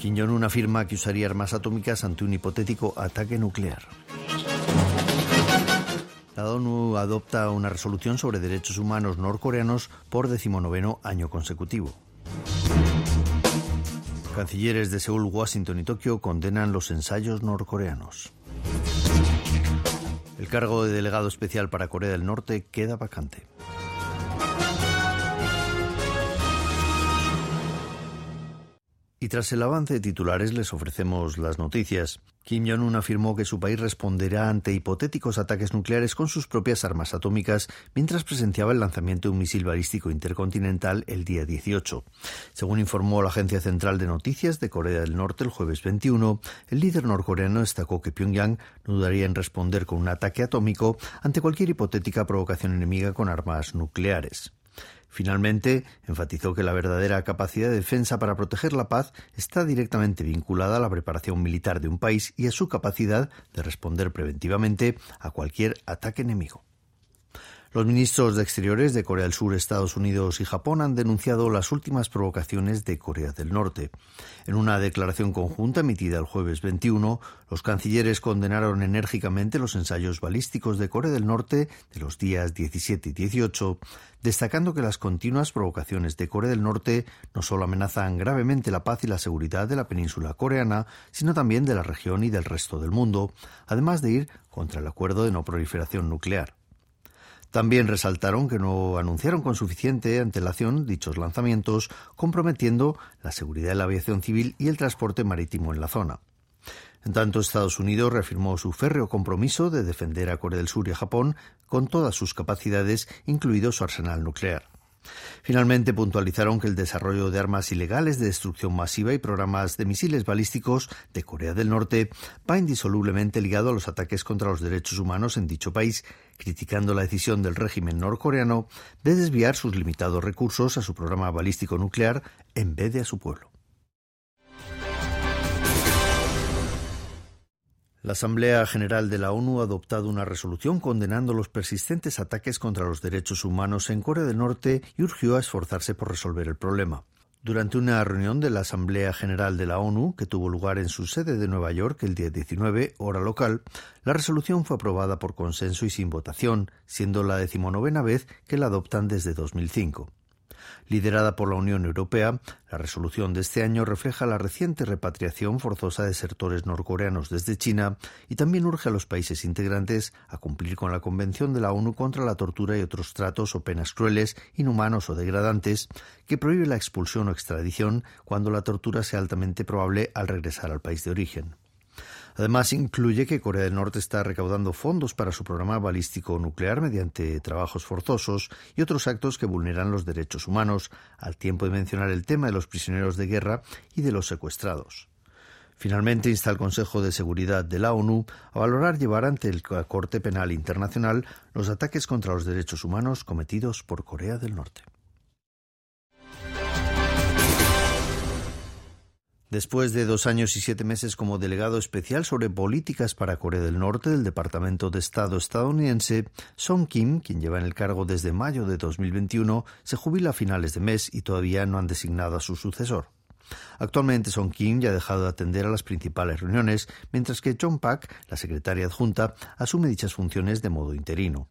Kim Jong-un afirma que usaría armas atómicas ante un hipotético ataque nuclear. La ONU adopta una resolución sobre derechos humanos norcoreanos por decimonoveno año consecutivo. Cancilleres de Seúl, Washington y Tokio condenan los ensayos norcoreanos. El cargo de delegado especial para Corea del Norte queda vacante. Y tras el avance de titulares les ofrecemos las noticias. Kim Jong-un afirmó que su país responderá ante hipotéticos ataques nucleares con sus propias armas atómicas mientras presenciaba el lanzamiento de un misil balístico intercontinental el día 18. Según informó la Agencia Central de Noticias de Corea del Norte el jueves 21, el líder norcoreano destacó que Pyongyang no dudaría en responder con un ataque atómico ante cualquier hipotética provocación enemiga con armas nucleares. Finalmente, enfatizó que la verdadera capacidad de defensa para proteger la paz está directamente vinculada a la preparación militar de un país y a su capacidad de responder preventivamente a cualquier ataque enemigo. Los ministros de Exteriores de Corea del Sur, Estados Unidos y Japón han denunciado las últimas provocaciones de Corea del Norte. En una declaración conjunta emitida el jueves 21, los cancilleres condenaron enérgicamente los ensayos balísticos de Corea del Norte de los días 17 y 18, destacando que las continuas provocaciones de Corea del Norte no solo amenazan gravemente la paz y la seguridad de la península coreana, sino también de la región y del resto del mundo, además de ir contra el acuerdo de no proliferación nuclear. También resaltaron que no anunciaron con suficiente antelación dichos lanzamientos, comprometiendo la seguridad de la aviación civil y el transporte marítimo en la zona. En tanto, Estados Unidos reafirmó su férreo compromiso de defender a Corea del Sur y a Japón con todas sus capacidades, incluido su arsenal nuclear. Finalmente puntualizaron que el desarrollo de armas ilegales de destrucción masiva y programas de misiles balísticos de Corea del Norte va indisolublemente ligado a los ataques contra los derechos humanos en dicho país, criticando la decisión del régimen norcoreano de desviar sus limitados recursos a su programa balístico nuclear en vez de a su pueblo. La Asamblea General de la ONU ha adoptado una resolución condenando los persistentes ataques contra los derechos humanos en Corea del Norte y urgió a esforzarse por resolver el problema. Durante una reunión de la Asamblea General de la ONU, que tuvo lugar en su sede de Nueva York el día 19, hora local, la resolución fue aprobada por consenso y sin votación, siendo la decimonovena vez que la adoptan desde 2005. Liderada por la Unión Europea, la resolución de este año refleja la reciente repatriación forzosa de desertores norcoreanos desde China y también urge a los países integrantes a cumplir con la Convención de la ONU contra la tortura y otros tratos o penas crueles, inhumanos o degradantes, que prohíbe la expulsión o extradición cuando la tortura sea altamente probable al regresar al país de origen. Además, incluye que Corea del Norte está recaudando fondos para su programa balístico nuclear mediante trabajos forzosos y otros actos que vulneran los derechos humanos, al tiempo de mencionar el tema de los prisioneros de guerra y de los secuestrados. Finalmente, insta al Consejo de Seguridad de la ONU a valorar llevar ante el Corte Penal Internacional los ataques contra los derechos humanos cometidos por Corea del Norte. Después de dos años y siete meses como delegado especial sobre políticas para Corea del Norte del Departamento de Estado estadounidense, Song Kim, quien lleva en el cargo desde mayo de 2021, se jubila a finales de mes y todavía no han designado a su sucesor. Actualmente Song Kim ya ha dejado de atender a las principales reuniones, mientras que John Pak, la secretaria adjunta, asume dichas funciones de modo interino.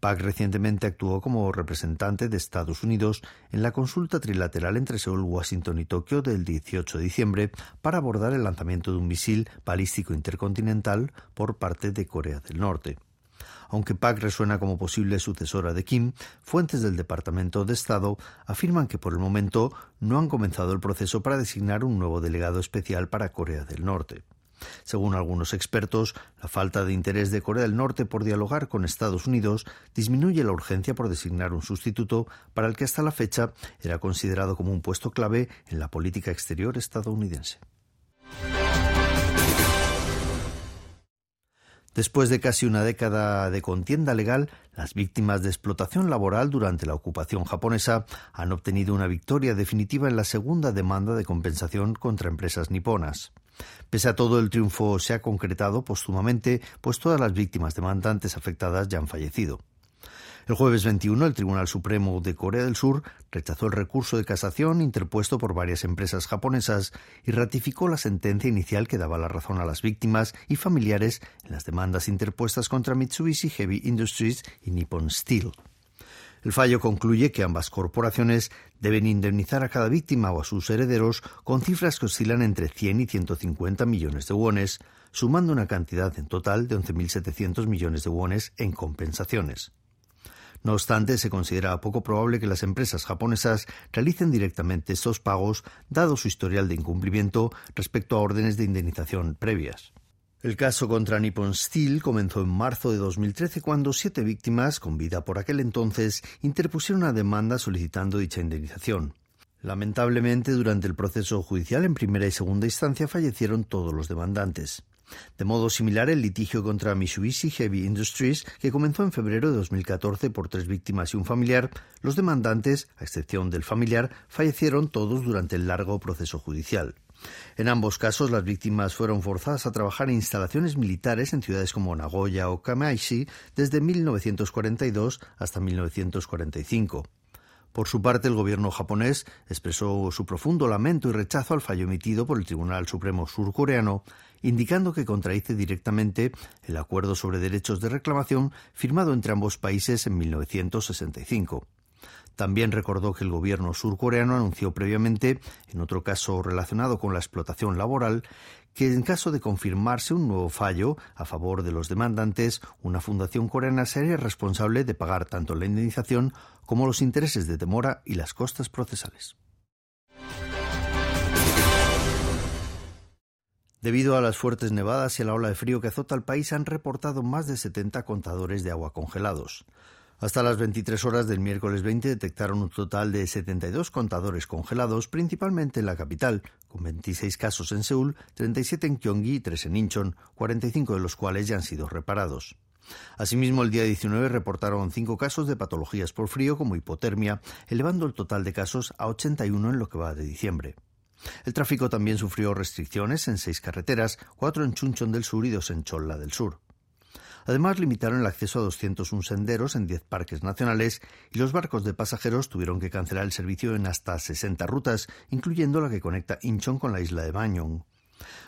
Pak recientemente actuó como representante de Estados Unidos en la consulta trilateral entre Seúl, Washington y Tokio del 18 de diciembre para abordar el lanzamiento de un misil balístico intercontinental por parte de Corea del Norte. Aunque Pak resuena como posible sucesora de Kim, fuentes del Departamento de Estado afirman que por el momento no han comenzado el proceso para designar un nuevo delegado especial para Corea del Norte. Según algunos expertos, la falta de interés de Corea del Norte por dialogar con Estados Unidos disminuye la urgencia por designar un sustituto para el que hasta la fecha era considerado como un puesto clave en la política exterior estadounidense. Después de casi una década de contienda legal, las víctimas de explotación laboral durante la ocupación japonesa han obtenido una victoria definitiva en la segunda demanda de compensación contra empresas niponas. Pese a todo, el triunfo se ha concretado póstumamente, pues todas las víctimas demandantes afectadas ya han fallecido. El jueves 21, el Tribunal Supremo de Corea del Sur rechazó el recurso de casación interpuesto por varias empresas japonesas y ratificó la sentencia inicial que daba la razón a las víctimas y familiares en las demandas interpuestas contra Mitsubishi Heavy Industries y Nippon Steel. El fallo concluye que ambas corporaciones deben indemnizar a cada víctima o a sus herederos con cifras que oscilan entre 100 y 150 millones de wones, sumando una cantidad en total de 11.700 millones de wones en compensaciones. No obstante, se considera poco probable que las empresas japonesas realicen directamente estos pagos, dado su historial de incumplimiento respecto a órdenes de indemnización previas. El caso contra Nippon Steel comenzó en marzo de 2013 cuando siete víctimas, con vida por aquel entonces, interpusieron una demanda solicitando dicha indemnización. Lamentablemente, durante el proceso judicial en primera y segunda instancia fallecieron todos los demandantes. De modo similar, el litigio contra Mitsubishi Heavy Industries, que comenzó en febrero de 2014 por tres víctimas y un familiar, los demandantes, a excepción del familiar, fallecieron todos durante el largo proceso judicial. En ambos casos, las víctimas fueron forzadas a trabajar en instalaciones militares en ciudades como Nagoya o Kamaishi desde 1942 hasta 1945. Por su parte, el gobierno japonés expresó su profundo lamento y rechazo al fallo emitido por el Tribunal Supremo surcoreano, indicando que contradice directamente el acuerdo sobre derechos de reclamación firmado entre ambos países en 1965. También recordó que el gobierno surcoreano anunció previamente, en otro caso relacionado con la explotación laboral, que en caso de confirmarse un nuevo fallo a favor de los demandantes, una fundación coreana sería responsable de pagar tanto la indemnización como los intereses de demora y las costas procesales. Debido a las fuertes nevadas y a la ola de frío que azota el país, han reportado más de 70 contadores de agua congelados. Hasta las 23 horas del miércoles 20 detectaron un total de 72 contadores congelados, principalmente en la capital, con 26 casos en Seúl, 37 en Gyeonggi y 3 en Incheon, 45 de los cuales ya han sido reparados. Asimismo, el día 19 reportaron cinco casos de patologías por frío como hipotermia, elevando el total de casos a 81 en lo que va de diciembre. El tráfico también sufrió restricciones en seis carreteras, cuatro en Chuncheon del Sur y dos en Cholla del Sur. Además, limitaron el acceso a 201 senderos en 10 parques nacionales y los barcos de pasajeros tuvieron que cancelar el servicio en hasta 60 rutas, incluyendo la que conecta Incheon con la isla de Banyong.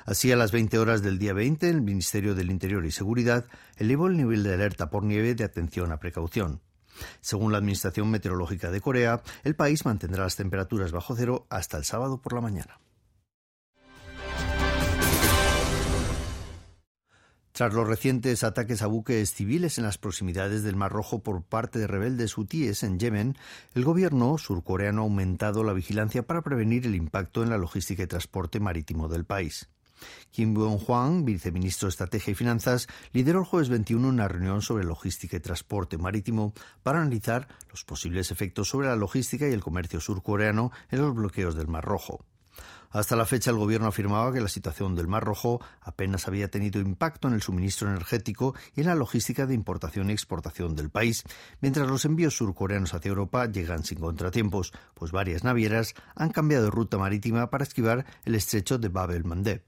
Así, a las 20 horas del día 20, el Ministerio del Interior y Seguridad elevó el nivel de alerta por nieve de atención a precaución. Según la Administración Meteorológica de Corea, el país mantendrá las temperaturas bajo cero hasta el sábado por la mañana. Tras los recientes ataques a buques civiles en las proximidades del Mar Rojo por parte de rebeldes hutíes en Yemen, el gobierno surcoreano ha aumentado la vigilancia para prevenir el impacto en la logística y transporte marítimo del país. Kim Byung-hwan, viceministro de Estrategia y Finanzas, lideró el jueves 21 una reunión sobre logística y transporte marítimo para analizar los posibles efectos sobre la logística y el comercio surcoreano en los bloqueos del Mar Rojo. Hasta la fecha el gobierno afirmaba que la situación del Mar Rojo apenas había tenido impacto en el suministro energético y en la logística de importación y exportación del país, mientras los envíos surcoreanos hacia Europa llegan sin contratiempos, pues varias navieras han cambiado de ruta marítima para esquivar el estrecho de Bab el-Mandeb.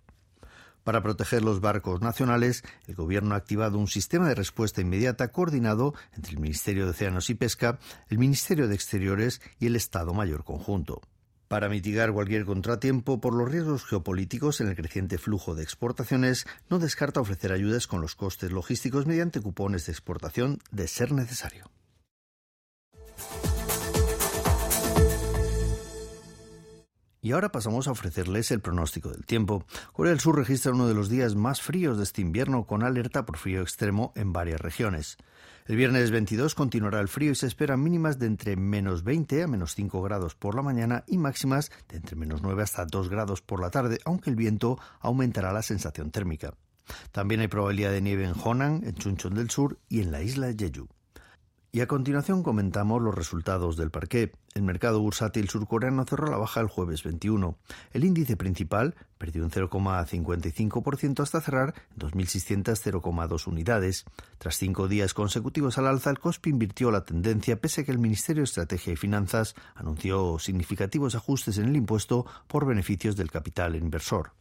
Para proteger los barcos nacionales, el Gobierno ha activado un sistema de respuesta inmediata coordinado entre el Ministerio de Océanos y Pesca, el Ministerio de Exteriores y el Estado Mayor Conjunto para mitigar cualquier contratiempo por los riesgos geopolíticos en el creciente flujo de exportaciones, no descarta ofrecer ayudas con los costes logísticos mediante cupones de exportación de ser necesario. Y ahora pasamos a ofrecerles el pronóstico del tiempo. Corea del Sur registra uno de los días más fríos de este invierno con alerta por frío extremo en varias regiones. El viernes 22 continuará el frío y se esperan mínimas de entre menos 20 a menos 5 grados por la mañana y máximas de entre menos 9 hasta 2 grados por la tarde, aunque el viento aumentará la sensación térmica. También hay probabilidad de nieve en Honan, en Chuncheon del Sur y en la isla de Jeju. Y a continuación comentamos los resultados del parqué. El mercado bursátil surcoreano cerró la baja el jueves 21. El índice principal perdió un 0,55% hasta cerrar en 2.600,02 unidades. Tras cinco días consecutivos al alza, el COSPI invirtió la tendencia pese a que el Ministerio de Estrategia y Finanzas anunció significativos ajustes en el impuesto por beneficios del capital inversor.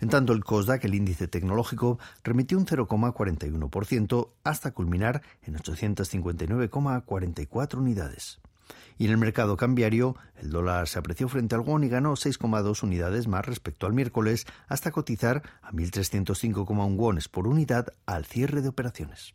En tanto, el COSDAC, el índice tecnológico, remitió un 0,41% hasta culminar en 859,44 unidades. Y en el mercado cambiario, el dólar se apreció frente al won y ganó 6,2 unidades más respecto al miércoles, hasta cotizar a 1.305,1 wones por unidad al cierre de operaciones.